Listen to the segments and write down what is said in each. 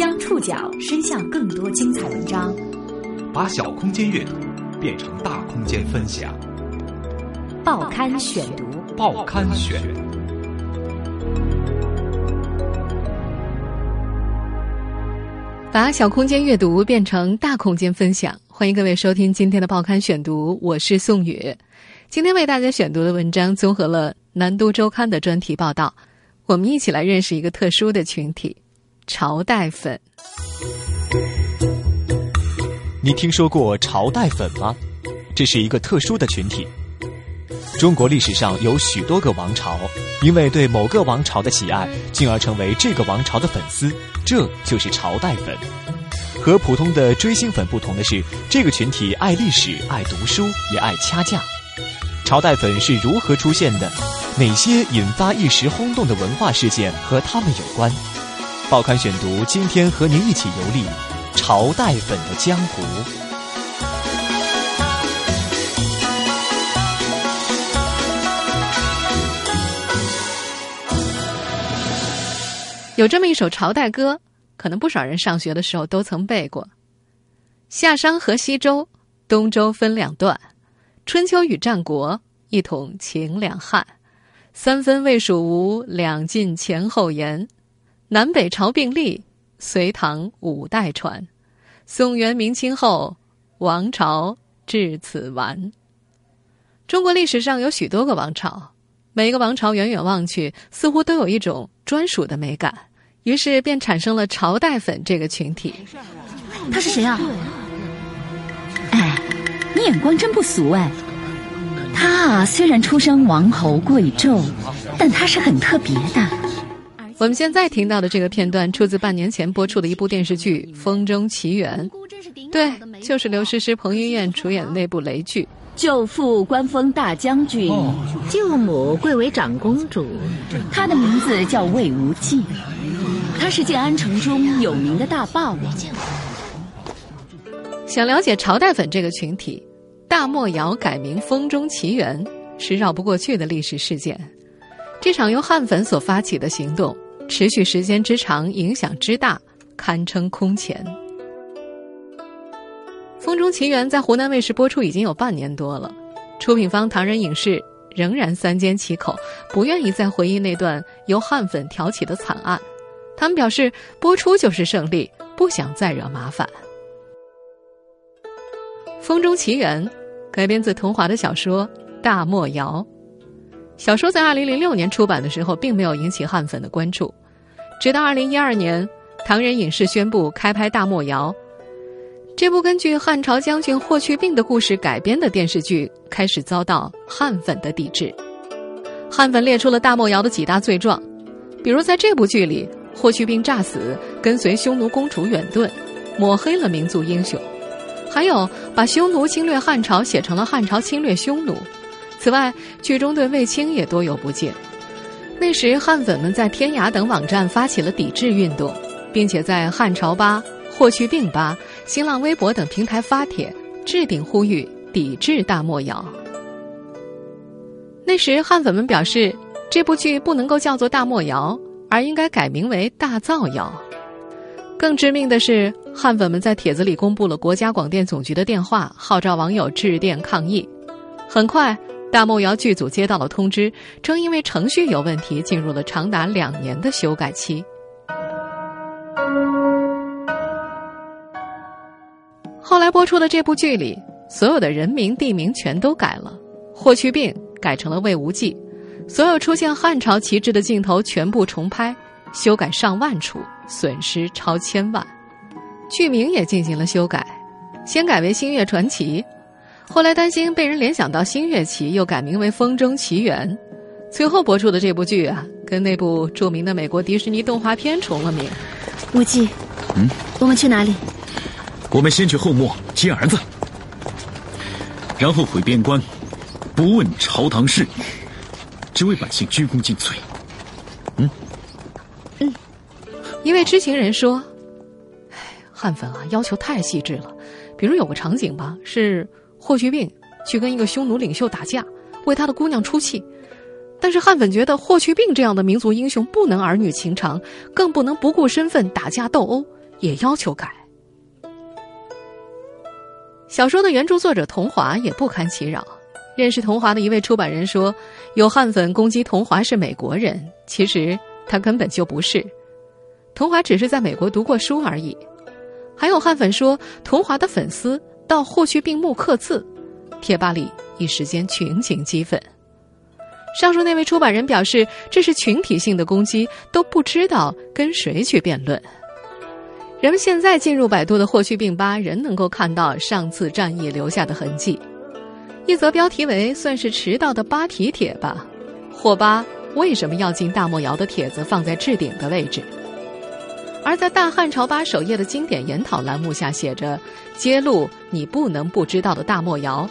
将触角伸向更多精彩文章，把小空间阅读变成大空间分享。报刊选读，报刊选。把小空间阅读变成大空间分享，欢迎各位收听今天的报刊选读，我是宋宇。今天为大家选读的文章综合了《南都周刊》的专题报道，我们一起来认识一个特殊的群体——朝代粉。你听说过朝代粉吗？这是一个特殊的群体。中国历史上有许多个王朝，因为对某个王朝的喜爱，进而成为这个王朝的粉丝，这就是朝代粉。和普通的追星粉不同的是，这个群体爱历史、爱读书，也爱掐架。朝代粉是如何出现的？哪些引发一时轰动的文化事件和他们有关？报刊选读今天和您一起游历朝代粉的江湖。有这么一首朝代歌，可能不少人上学的时候都曾背过：“夏商和西周，东周分两段。”春秋与战国，一统秦两汉；三分魏蜀吴，两晋前后延；南北朝并立，隋唐五代传；宋元明清后，王朝至此完。中国历史上有许多个王朝，每个王朝远远望去，似乎都有一种专属的美感，于是便产生了朝代粉这个群体。他是谁啊？哎。你眼光真不俗哎！他啊虽然出身王侯贵胄，但他是很特别的。我们现在听到的这个片段出自半年前播出的一部电视剧《风中奇缘》，对，就是刘诗诗、彭于晏主演的那部雷剧。舅父官封大将军，舅母贵为长公主，她的名字叫魏无忌，她是建安城中有名的大霸王。想了解朝代粉这个群体，大漠谣改名《风中奇缘》是绕不过去的历史事件。这场由汉粉所发起的行动，持续时间之长，影响之大，堪称空前。《风中奇缘》在湖南卫视播出已经有半年多了，出品方唐人影视仍然三缄其口，不愿意再回忆那段由汉粉挑起的惨案。他们表示，播出就是胜利，不想再惹麻烦。《风中奇缘》改编自桐华的小说《大漠谣》。小说在二零零六年出版的时候，并没有引起汉粉的关注。直到二零一二年，唐人影视宣布开拍《大漠谣》，这部根据汉朝将军霍去病的故事改编的电视剧，开始遭到汉粉的抵制。汉粉列出了大漠谣的几大罪状，比如在这部剧里，霍去病诈死，跟随匈奴公主远遁，抹黑了民族英雄。还有把匈奴侵略汉朝写成了汉朝侵略匈奴。此外，剧中对卫青也多有不敬。那时，汉粉们在天涯等网站发起了抵制运动，并且在汉朝吧、霍去病吧、新浪微博等平台发帖，置顶呼吁抵制大漠谣。那时，汉粉们表示，这部剧不能够叫做大漠谣，而应该改名为大造谣。更致命的是，汉粉们在帖子里公布了国家广电总局的电话，号召网友致电抗议。很快，大梦瑶剧组接到了通知，称因为程序有问题，进入了长达两年的修改期。后来播出的这部剧里，所有的人名地名全都改了，霍去病改成了魏无忌，所有出现汉朝旗帜的镜头全部重拍。修改上万处，损失超千万。剧名也进行了修改，先改为《星月传奇》，后来担心被人联想到《星月奇》，又改名为《风中奇缘》。最后播出的这部剧啊，跟那部著名的美国迪士尼动画片重了名。无忌，嗯，我们去哪里？我们先去后墓接儿子，然后回边关，不问朝堂事，只为百姓鞠躬尽瘁。嗯，嗯一位知情人说：“哎，汉粉啊，要求太细致了。比如有个场景吧，是霍去病去跟一个匈奴领袖打架，为他的姑娘出气。但是汉粉觉得霍去病这样的民族英雄不能儿女情长，更不能不顾身份打架斗殴，也要求改。小说的原著作者桐华也不堪其扰。认识桐华的一位出版人说：“有汉粉攻击桐华是美国人，其实他根本就不是。桐华只是在美国读过书而已。”还有汉粉说，桐华的粉丝到霍去病墓刻字，贴吧里一时间群情激愤。上述那位出版人表示，这是群体性的攻击，都不知道跟谁去辩论。人们现在进入百度的霍去病吧，仍能够看到上次战役留下的痕迹。一则标题为“算是迟到的八题帖吧”，霍巴为什么要进大漠谣的帖子放在置顶的位置？而在大汉朝吧首页的经典研讨栏目下写着“揭露你不能不知道的大漠谣”，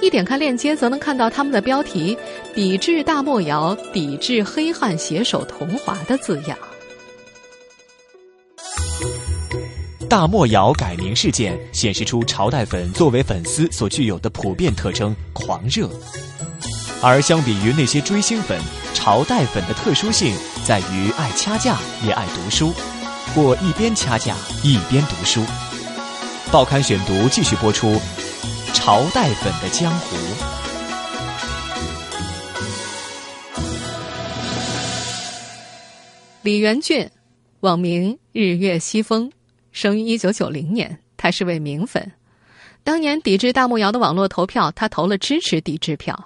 一点开链接则能看到他们的标题“抵制大漠谣，抵制黑汉携手同华”的字样。大漠谣改名事件显示出朝代粉作为粉丝所具有的普遍特征——狂热。而相比于那些追星粉，朝代粉的特殊性在于爱掐架也爱读书，或一边掐架一边读书。报刊选读继续播出《朝代粉的江湖》。李元俊，网名日月西风。生于一九九零年，他是位名粉。当年抵制大木窑的网络投票，他投了支持抵制票。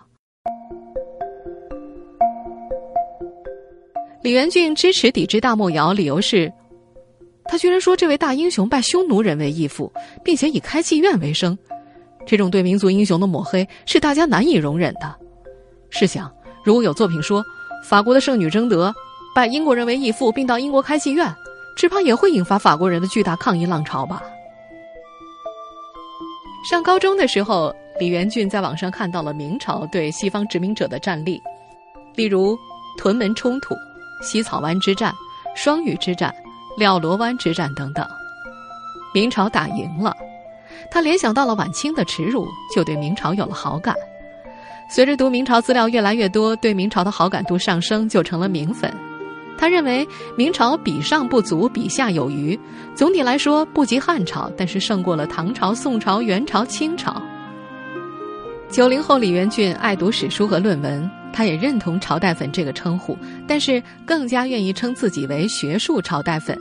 李元俊支持抵制大木窑，理由是，他居然说这位大英雄拜匈奴人为义父，并且以开妓院为生，这种对民族英雄的抹黑是大家难以容忍的。试想，如果有作品说法国的圣女贞德拜英国人为义父，并到英国开妓院。只怕也会引发法国人的巨大抗议浪潮吧。上高中的时候，李元俊在网上看到了明朝对西方殖民者的战例，例如屯门冲突、西草湾之战、双屿之战、廖罗湾之战等等。明朝打赢了，他联想到了晚清的耻辱，就对明朝有了好感。随着读明朝资料越来越多，对明朝的好感度上升，就成了明粉。他认为明朝比上不足，比下有余。总体来说不及汉朝，但是胜过了唐朝、宋朝、元朝、清朝。九零后李元俊爱读史书和论文，他也认同“朝代粉”这个称呼，但是更加愿意称自己为“学术朝代粉”。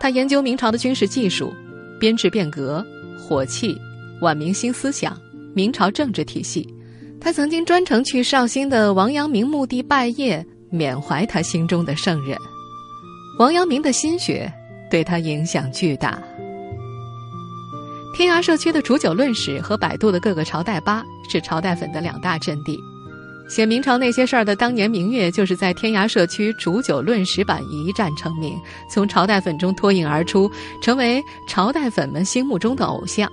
他研究明朝的军事技术、编制变革、火器、晚明新思想、明朝政治体系。他曾经专程去绍兴的王阳明墓地拜谒。缅怀他心中的圣人，王阳明的心学对他影响巨大。天涯社区的煮酒论史和百度的各个朝代吧是朝代粉的两大阵地。写明朝那些事儿的当年明月，就是在天涯社区煮酒论史版一战成名，从朝代粉中脱颖而出，成为朝代粉们心目中的偶像。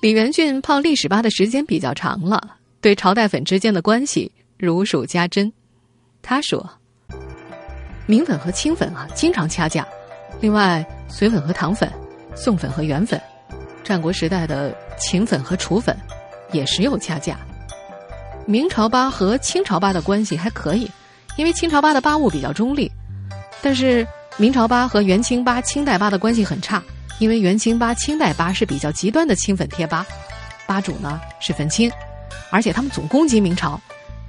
李元俊泡历史吧的时间比较长了，对朝代粉之间的关系如数家珍。他说：“明粉和清粉啊，经常掐架。另外，隋粉和唐粉，宋粉和元粉，战国时代的秦粉和楚粉，也时有掐架。明朝吧和清朝吧的关系还可以，因为清朝吧的吧务比较中立。但是明朝吧和元清吧、清代吧的关系很差，因为元清吧、清代吧是比较极端的清粉贴吧，吧主呢是粉清，而且他们总攻击明朝。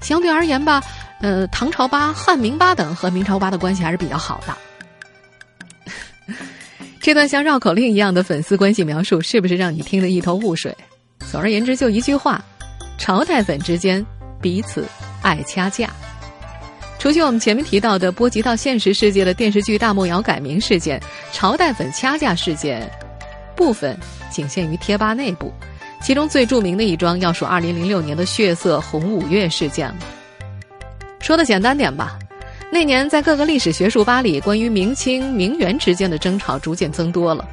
相对而言吧。”呃，唐朝吧、汉明吧等和明朝吧的关系还是比较好的。这段像绕口令一样的粉丝关系描述，是不是让你听得一头雾水？总而言之，就一句话：朝代粉之间彼此爱掐架。除去我们前面提到的波及到现实世界的电视剧《大漠谣》改名事件，朝代粉掐架事件部分仅限于贴吧内部。其中最著名的一桩，要数2006年的血色红五月事件了。说的简单点吧，那年在各个历史学术吧里，关于明清、明元之间的争吵逐渐增多了。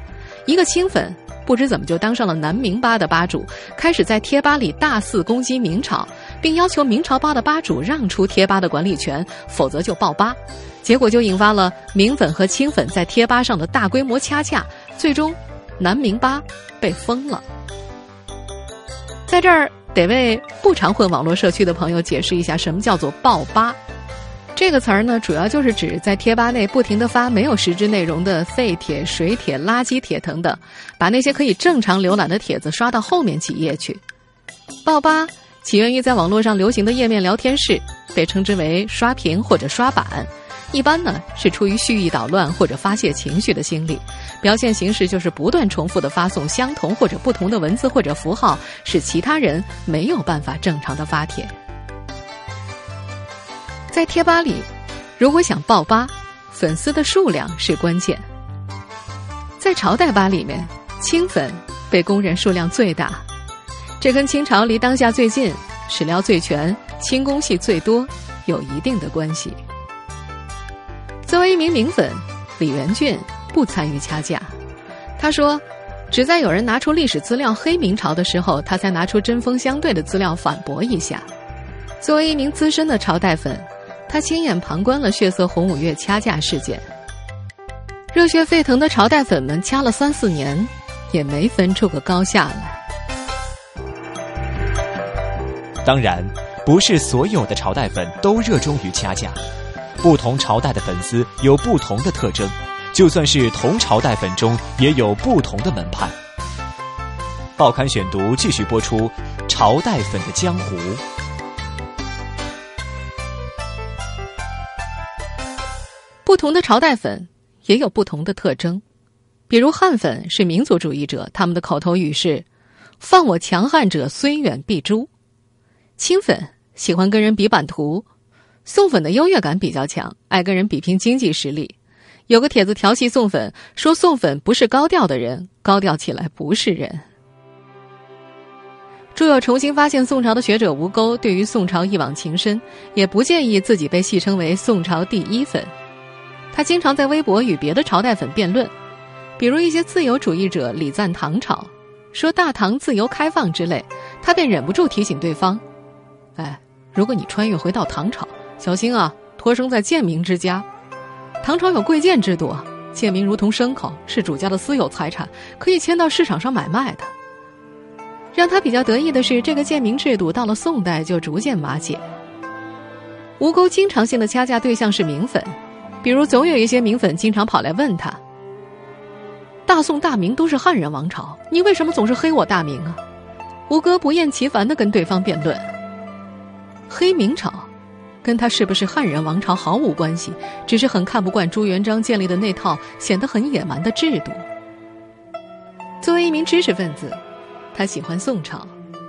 一个清粉不知怎么就当上了南明吧的吧主，开始在贴吧里大肆攻击明朝，并要求明朝吧的吧主让出贴吧的管理权，否则就爆吧。结果就引发了明粉和清粉在贴吧上的大规模掐架，最终南明吧被封了。在这儿。得为不常混网络社区的朋友解释一下，什么叫做爆吧？这个词儿呢，主要就是指在贴吧内不停的发没有实质内容的废帖、水帖、垃圾帖等等，把那些可以正常浏览的帖子刷到后面几页去。爆吧起源于在网络上流行的页面聊天室，被称之为刷屏或者刷版。一般呢是出于蓄意捣乱或者发泄情绪的心理，表现形式就是不断重复的发送相同或者不同的文字或者符号，使其他人没有办法正常的发帖。在贴吧里，如果想爆吧，粉丝的数量是关键。在朝代吧里面，清粉被公认数量最大，这跟清朝离当下最近、史料最全、清宫戏最多有一定的关系。作为一名明粉，李元俊不参与掐架。他说：“只在有人拿出历史资料黑明朝的时候，他才拿出针锋相对的资料反驳一下。”作为一名资深的朝代粉，他亲眼旁观了血色红五月掐架事件。热血沸腾的朝代粉们掐了三四年，也没分出个高下来。当然，不是所有的朝代粉都热衷于掐架。不同朝代的粉丝有不同的特征，就算是同朝代粉中也有不同的门派。报刊选读继续播出：朝代粉的江湖。不同的朝代粉也有不同的特征，比如汉粉是民族主义者，他们的口头语是“放我强悍者，虽远必诛”；清粉喜欢跟人比版图。宋粉的优越感比较强，爱跟人比拼经济实力。有个帖子调戏宋粉，说宋粉不是高调的人，高调起来不是人。著有《重新发现宋朝》的学者吴钩，对于宋朝一往情深，也不介意自己被戏称为宋朝第一粉。他经常在微博与别的朝代粉辩论，比如一些自由主义者礼赞唐朝，说大唐自由开放之类，他便忍不住提醒对方：“哎，如果你穿越回到唐朝。”小心啊！托生在贱民之家，唐朝有贵贱制度，贱民如同牲口，是主家的私有财产，可以迁到市场上买卖的。让他比较得意的是，这个贱民制度到了宋代就逐渐瓦解。吴钩经常性的掐架对象是明粉，比如总有一些明粉经常跑来问他：“大宋大明都是汉人王朝，你为什么总是黑我大明啊？”吴哥不厌其烦的跟对方辩论：“黑明朝。”跟他是不是汉人王朝毫无关系，只是很看不惯朱元璋建立的那套显得很野蛮的制度。作为一名知识分子，他喜欢宋朝，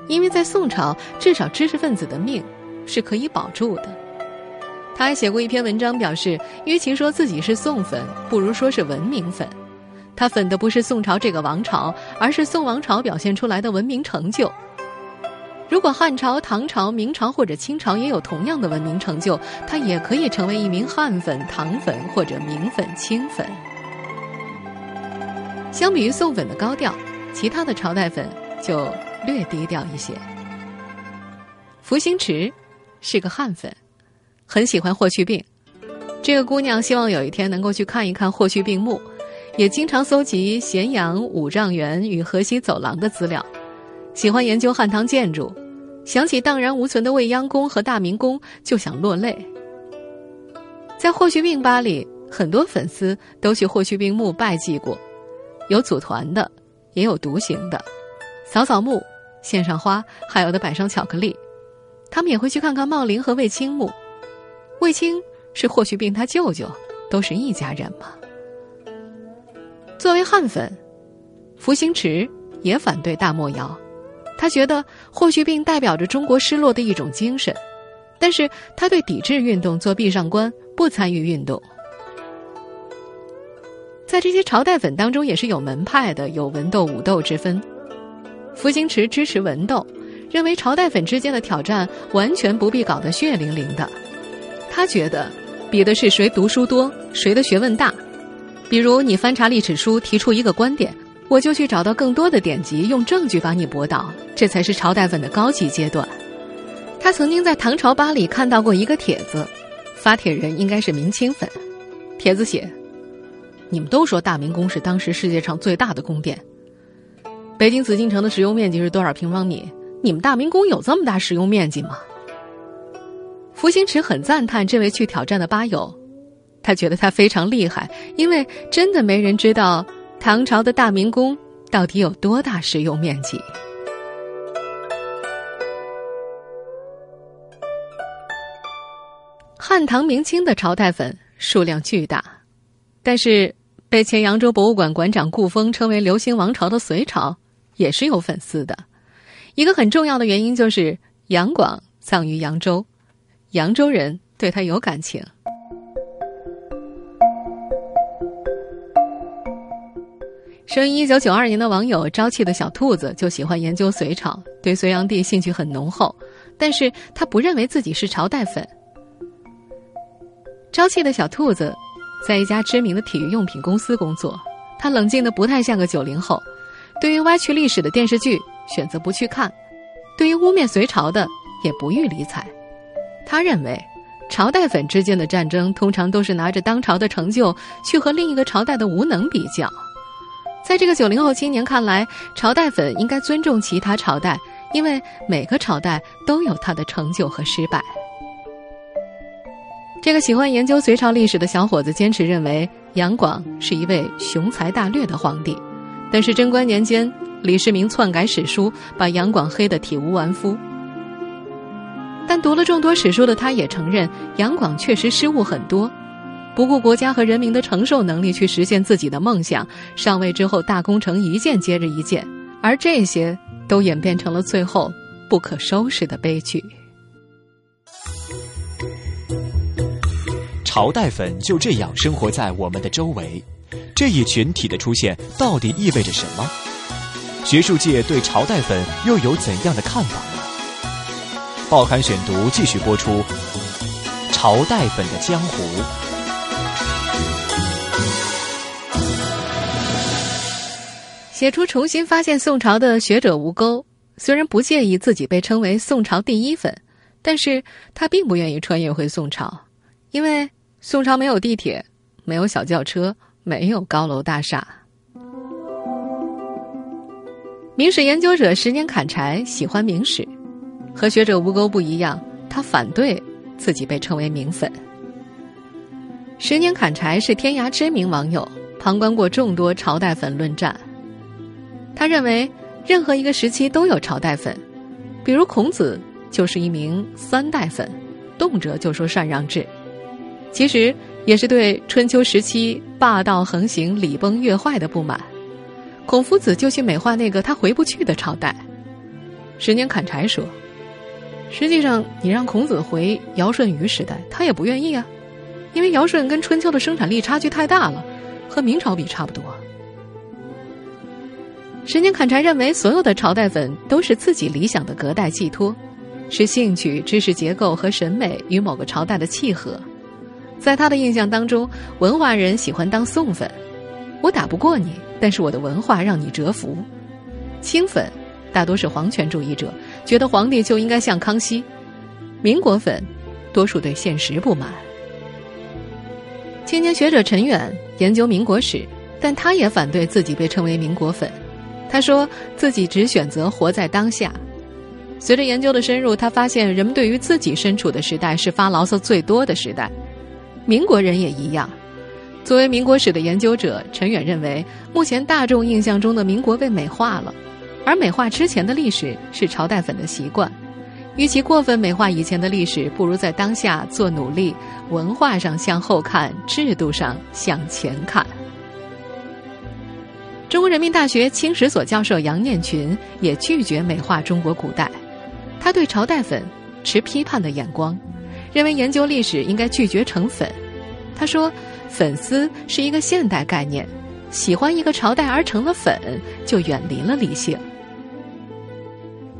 因为在宋朝，至少知识分子的命是可以保住的。他还写过一篇文章，表示与其说自己是宋粉，不如说是文明粉。他粉的不是宋朝这个王朝，而是宋王朝表现出来的文明成就。如果汉朝、唐朝、明朝或者清朝也有同样的文明成就，他也可以成为一名汉粉、唐粉或者明粉、清粉。相比于宋粉的高调，其他的朝代粉就略低调一些。福星池是个汉粉，很喜欢霍去病。这个姑娘希望有一天能够去看一看霍去病墓，也经常搜集咸阳五丈原与河西走廊的资料。喜欢研究汉唐建筑，想起荡然无存的未央宫和大明宫就想落泪。在霍去病吧里，很多粉丝都去霍去病墓拜祭过，有组团的，也有独行的，扫扫墓，献上花，还有的摆上巧克力。他们也会去看看茂陵和卫青墓。卫青是霍去病他舅舅，都是一家人嘛。作为汉粉，福星池也反对大漠谣。他觉得霍去病代表着中国失落的一种精神，但是他对抵制运动做壁上观，不参与运动。在这些朝代粉当中，也是有门派的，有文斗武斗之分。福星池支持文斗，认为朝代粉之间的挑战完全不必搞得血淋淋的。他觉得，比的是谁读书多，谁的学问大。比如你翻查历史书，提出一个观点。我就去找到更多的典籍，用证据把你驳倒，这才是朝代粉的高级阶段。他曾经在唐朝吧里看到过一个帖子，发帖人应该是明清粉。帖子写：“你们都说大明宫是当时世界上最大的宫殿，北京紫禁城的使用面积是多少平方米？你们大明宫有这么大使用面积吗？”福星驰很赞叹这位去挑战的吧友，他觉得他非常厉害，因为真的没人知道唐朝的大明宫到底有多大使用面积。汉唐明清的朝代粉数量巨大，但是被前扬州博物馆馆长顾峰称为“流星王朝”的隋朝也是有粉丝的。一个很重要的原因就是杨广葬于扬州，扬州人对他有感情。生于一九九二年的网友朝气的小兔子就喜欢研究隋朝，对隋炀帝兴趣很浓厚，但是他不认为自己是朝代粉。朝气的小兔子，在一家知名的体育用品公司工作。他冷静的不太像个九零后，对于歪曲历史的电视剧选择不去看，对于污蔑隋朝的也不予理睬。他认为，朝代粉之间的战争通常都是拿着当朝的成就去和另一个朝代的无能比较。在这个九零后青年看来，朝代粉应该尊重其他朝代，因为每个朝代都有他的成就和失败。这个喜欢研究隋朝历史的小伙子坚持认为杨广是一位雄才大略的皇帝，但是贞观年间李世民篡改史书，把杨广黑得体无完肤。但读了众多史书的他，也承认杨广确实失误很多，不顾国家和人民的承受能力去实现自己的梦想，上位之后大工程一件接着一件，而这些都演变成了最后不可收拾的悲剧。朝代粉就这样生活在我们的周围，这一群体的出现到底意味着什么？学术界对朝代粉又有怎样的看法呢？报刊选读继续播出《朝代粉的江湖》。写出重新发现宋朝的学者吴钩，虽然不介意自己被称为宋朝第一粉，但是他并不愿意穿越回宋朝，因为。宋朝没有地铁，没有小轿车，没有高楼大厦。明史研究者十年砍柴喜欢明史，和学者吴钩不一样，他反对自己被称为名粉。十年砍柴是天涯知名网友，旁观过众多朝代粉论战。他认为，任何一个时期都有朝代粉，比如孔子就是一名三代粉，动辄就说禅让制。其实也是对春秋时期霸道横行、礼崩乐坏的不满。孔夫子就去美化那个他回不去的朝代。十年砍柴说：“实际上，你让孔子回尧舜禹时代，他也不愿意啊，因为尧舜跟春秋的生产力差距太大了，和明朝比差不多。”十年砍柴认为，所有的朝代粉都是自己理想的隔代寄托，是兴趣、知识结构和审美与某个朝代的契合。在他的印象当中，文化人喜欢当宋粉，我打不过你，但是我的文化让你折服；清粉大多是皇权主义者，觉得皇帝就应该像康熙；民国粉多数对现实不满。青年学者陈远研究民国史，但他也反对自己被称为民国粉。他说自己只选择活在当下。随着研究的深入，他发现人们对于自己身处的时代是发牢骚最多的时代。民国人也一样。作为民国史的研究者，陈远认为，目前大众印象中的民国被美化了，而美化之前的历史是朝代粉的习惯。与其过分美化以前的历史，不如在当下做努力，文化上向后看，制度上向前看。中国人民大学清史所教授杨念群也拒绝美化中国古代，他对朝代粉持批判的眼光。认为研究历史应该拒绝成粉。他说：“粉丝是一个现代概念，喜欢一个朝代而成了粉，就远离了理性。”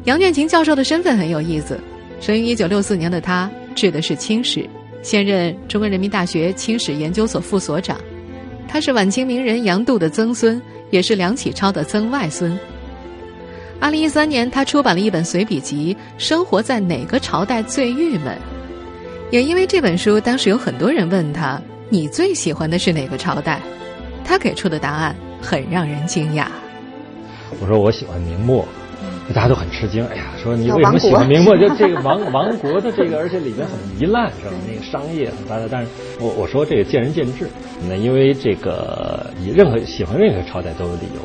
杨念勤教授的身份很有意思，生于一九六四年的他治的是清史，现任中国人民大学清史研究所副所长。他是晚清名人杨度的曾孙，也是梁启超的曾外孙。二零一三年，他出版了一本随笔集《生活在哪个朝代最郁闷》。也因为这本书，当时有很多人问他：“你最喜欢的是哪个朝代？”他给出的答案很让人惊讶。我说我喜欢明末，大家都很吃惊。哎呀，说你为什么喜欢明末？就这个亡亡国的这个，而且里面很糜烂，是吧？那个商业很大的。但是我我说这个见仁见智。那因为这个你任何喜欢任何朝代都有理由。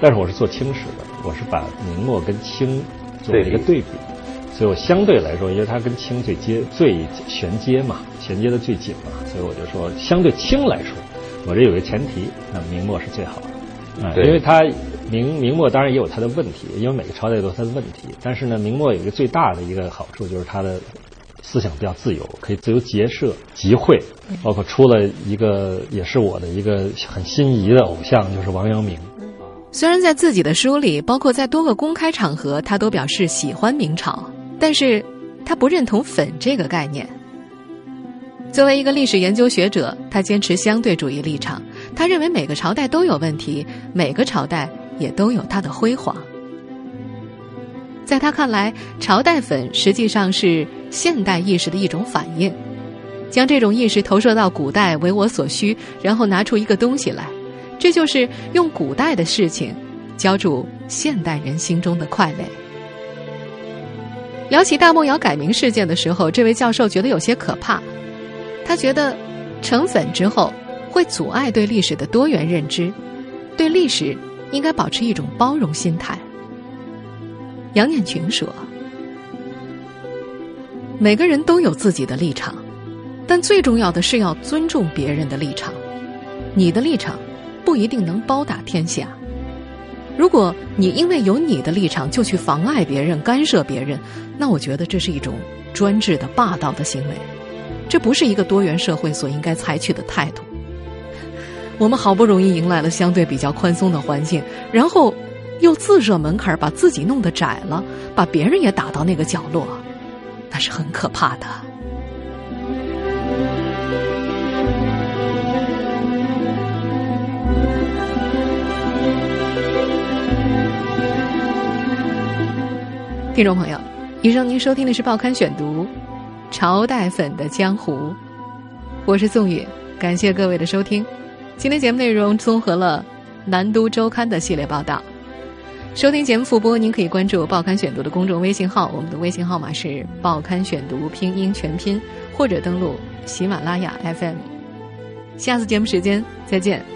但是我是做清史的，我是把明末跟清做了一个对比，所以我相对来说，因为它跟清最接最衔接嘛，衔接的最紧嘛，所以我就说相对清来说，我这有个前提，那明末是最好的，啊，因为他明明末当然也有他的问题，因为每个朝代都有他的问题，但是呢，明末有一个最大的一个好处就是他的思想比较自由，可以自由结社集会，包括出了一个也是我的一个很心仪的偶像，就是王阳明。虽然在自己的书里，包括在多个公开场合，他都表示喜欢明朝，但是他不认同“粉”这个概念。作为一个历史研究学者，他坚持相对主义立场。他认为每个朝代都有问题，每个朝代也都有它的辉煌。在他看来，朝代粉实际上是现代意识的一种反应，将这种意识投射到古代为我所需，然后拿出一个东西来。这就是用古代的事情浇筑现代人心中的快乐。聊起大漠窑改名事件的时候，这位教授觉得有些可怕。他觉得成粉之后会阻碍对历史的多元认知，对历史应该保持一种包容心态。杨念群说：“每个人都有自己的立场，但最重要的是要尊重别人的立场。你的立场。”不一定能包打天下。如果你因为有你的立场就去妨碍别人、干涉别人，那我觉得这是一种专制的、霸道的行为。这不是一个多元社会所应该采取的态度。我们好不容易迎来了相对比较宽松的环境，然后又自设门槛，把自己弄得窄了，把别人也打到那个角落，那是很可怕的。听众朋友，以上您收听的是《报刊选读》，朝代粉的江湖，我是宋宇，感谢各位的收听。今天节目内容综合了《南都周刊》的系列报道。收听节目复播，您可以关注《报刊选读》的公众微信号，我们的微信号码是《报刊选读》拼音全拼，或者登录喜马拉雅 FM。下次节目时间再见。